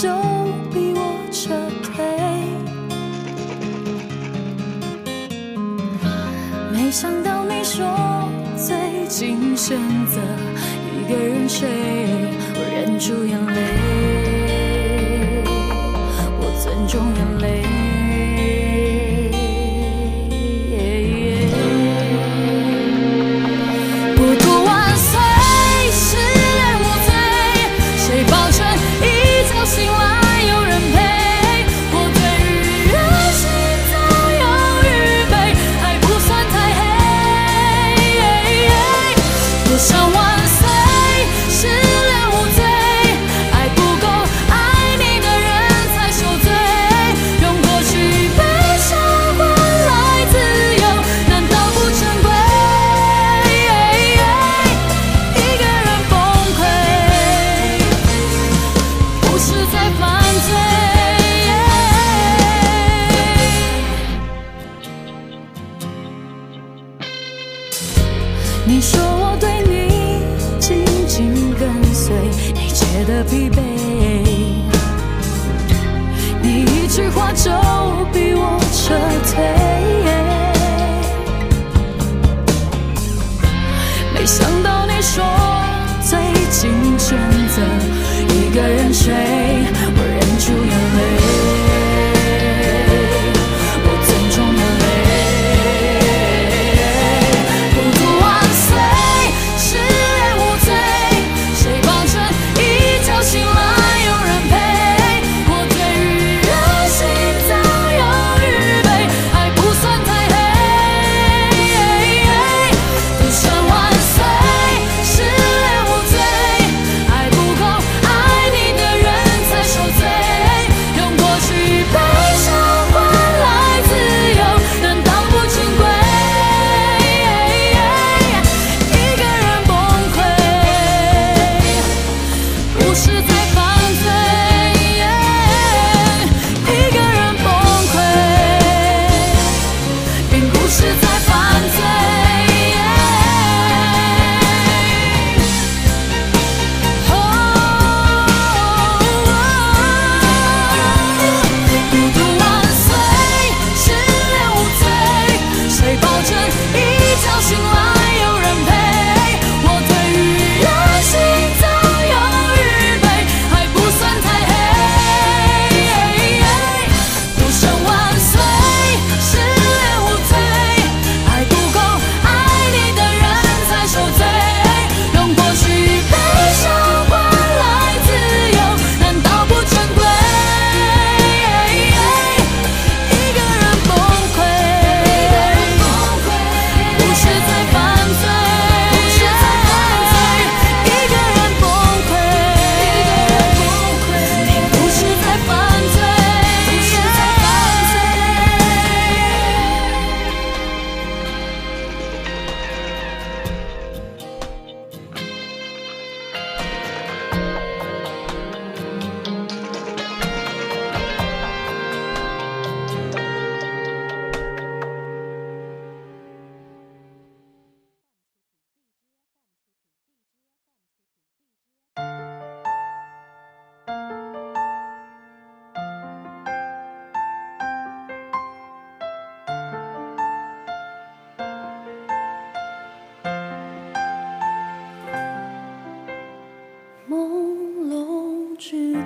就逼我撤退，没想到你说最近选择一个人睡，我忍住眼泪，我尊重眼泪。你觉得疲惫，你一句话就逼我撤退。没想到你说最近选择一个人睡，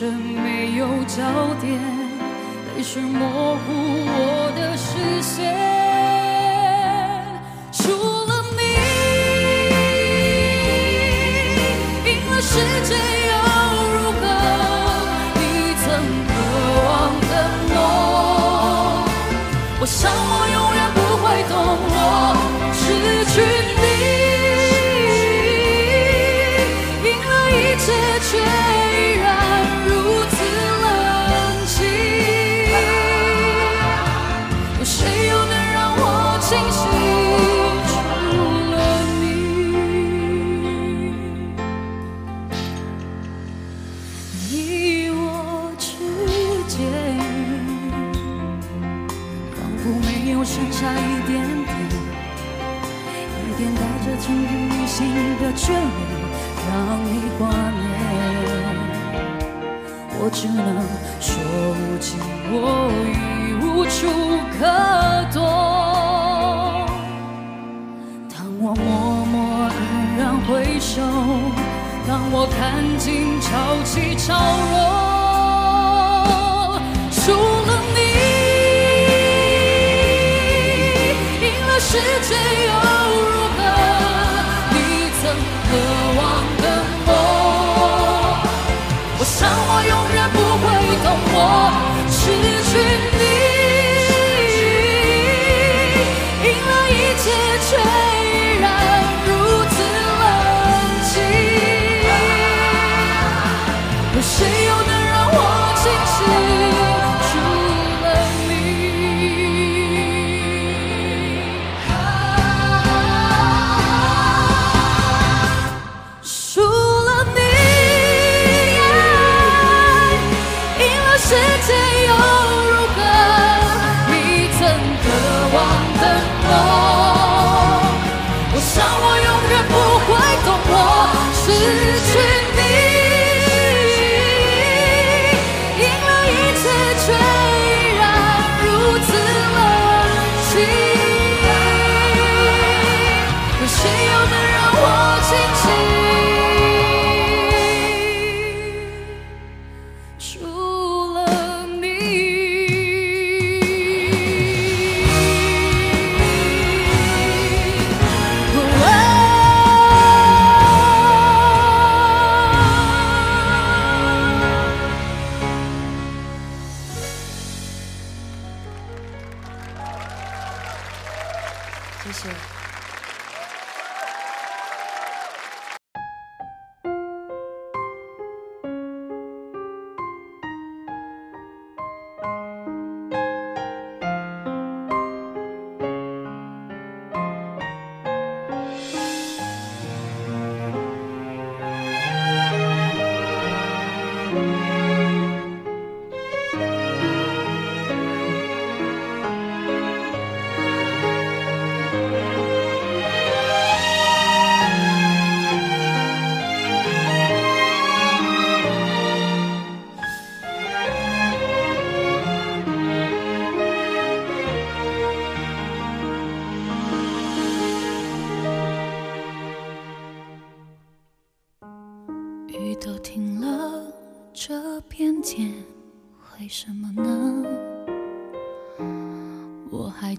身没有焦点泪水模糊我的视线除了你赢了世界又如何你曾渴望的梦我想我永远不会懂我失去你。点带着情不旅行的眷恋，让你挂念。我只能说无尽，我已无处可躲。当我默默黯然回首，当我看尽潮起潮落，除了你。赢了世界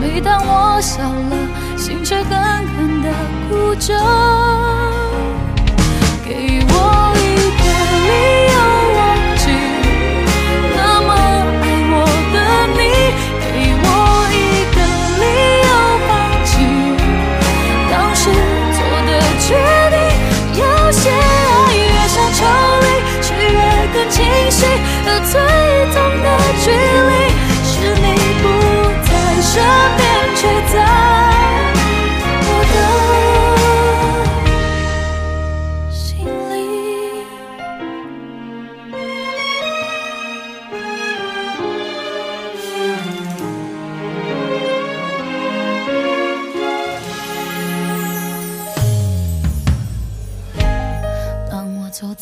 每当我笑了，心却狠狠的哭着。给我一个理由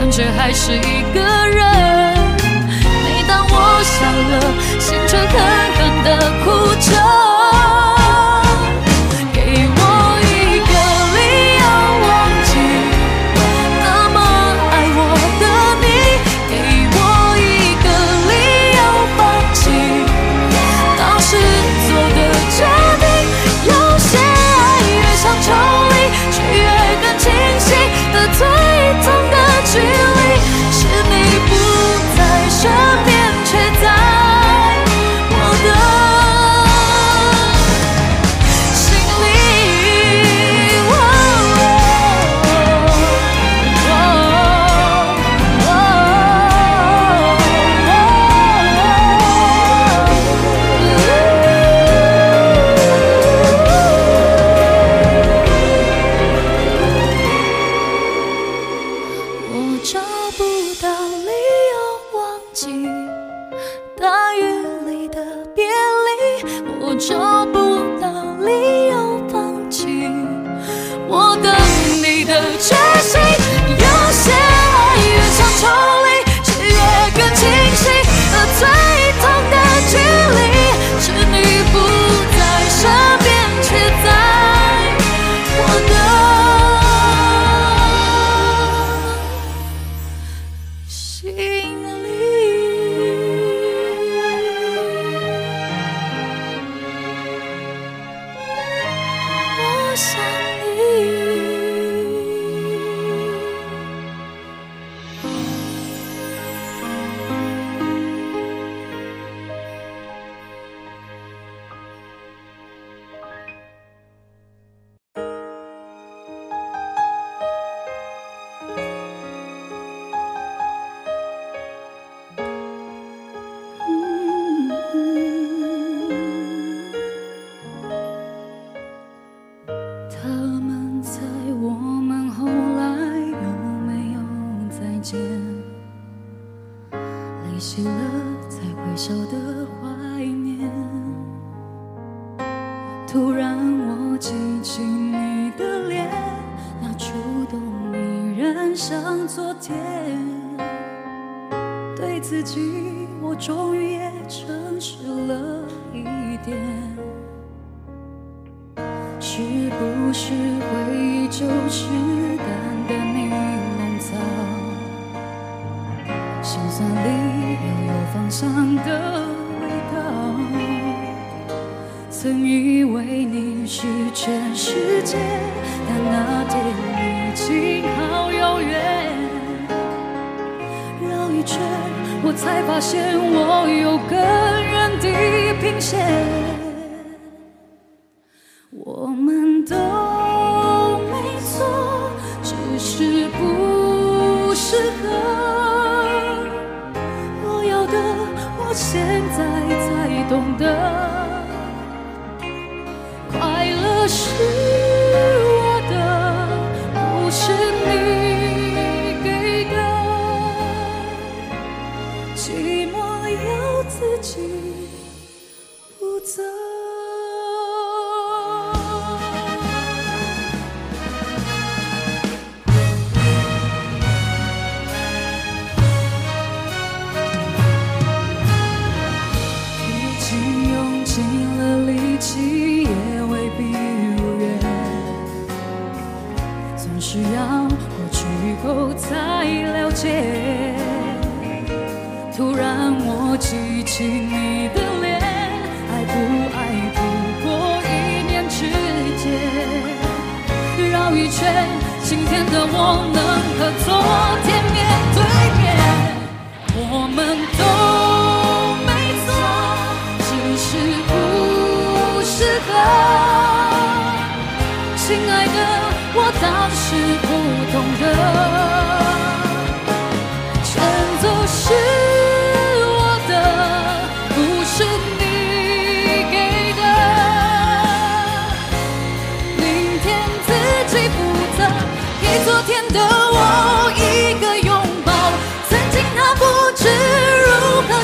感觉还是一个人。我找不会晓得怀念。突然我记起你的脸，那触动依然像昨天。对自己，我终于又有芳香的味道。曾以为你是全世界，但那天已经好遥远。绕一圈，我才发现我有更远地平线。我们都没错，只是不适合。现在才懂得，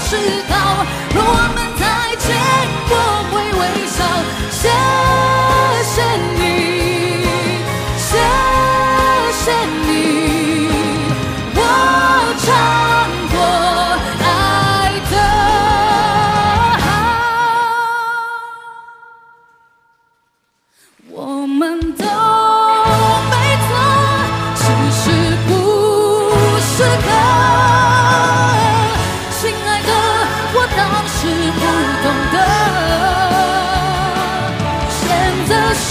是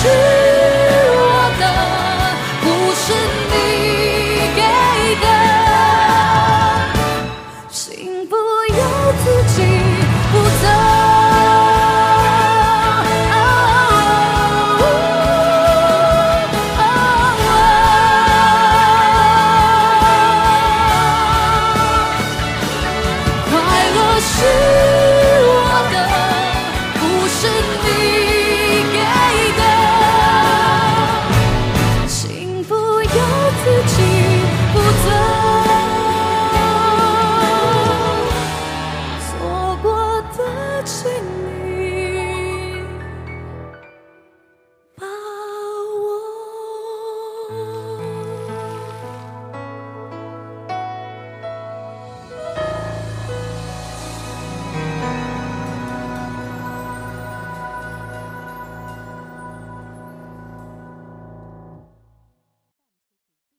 to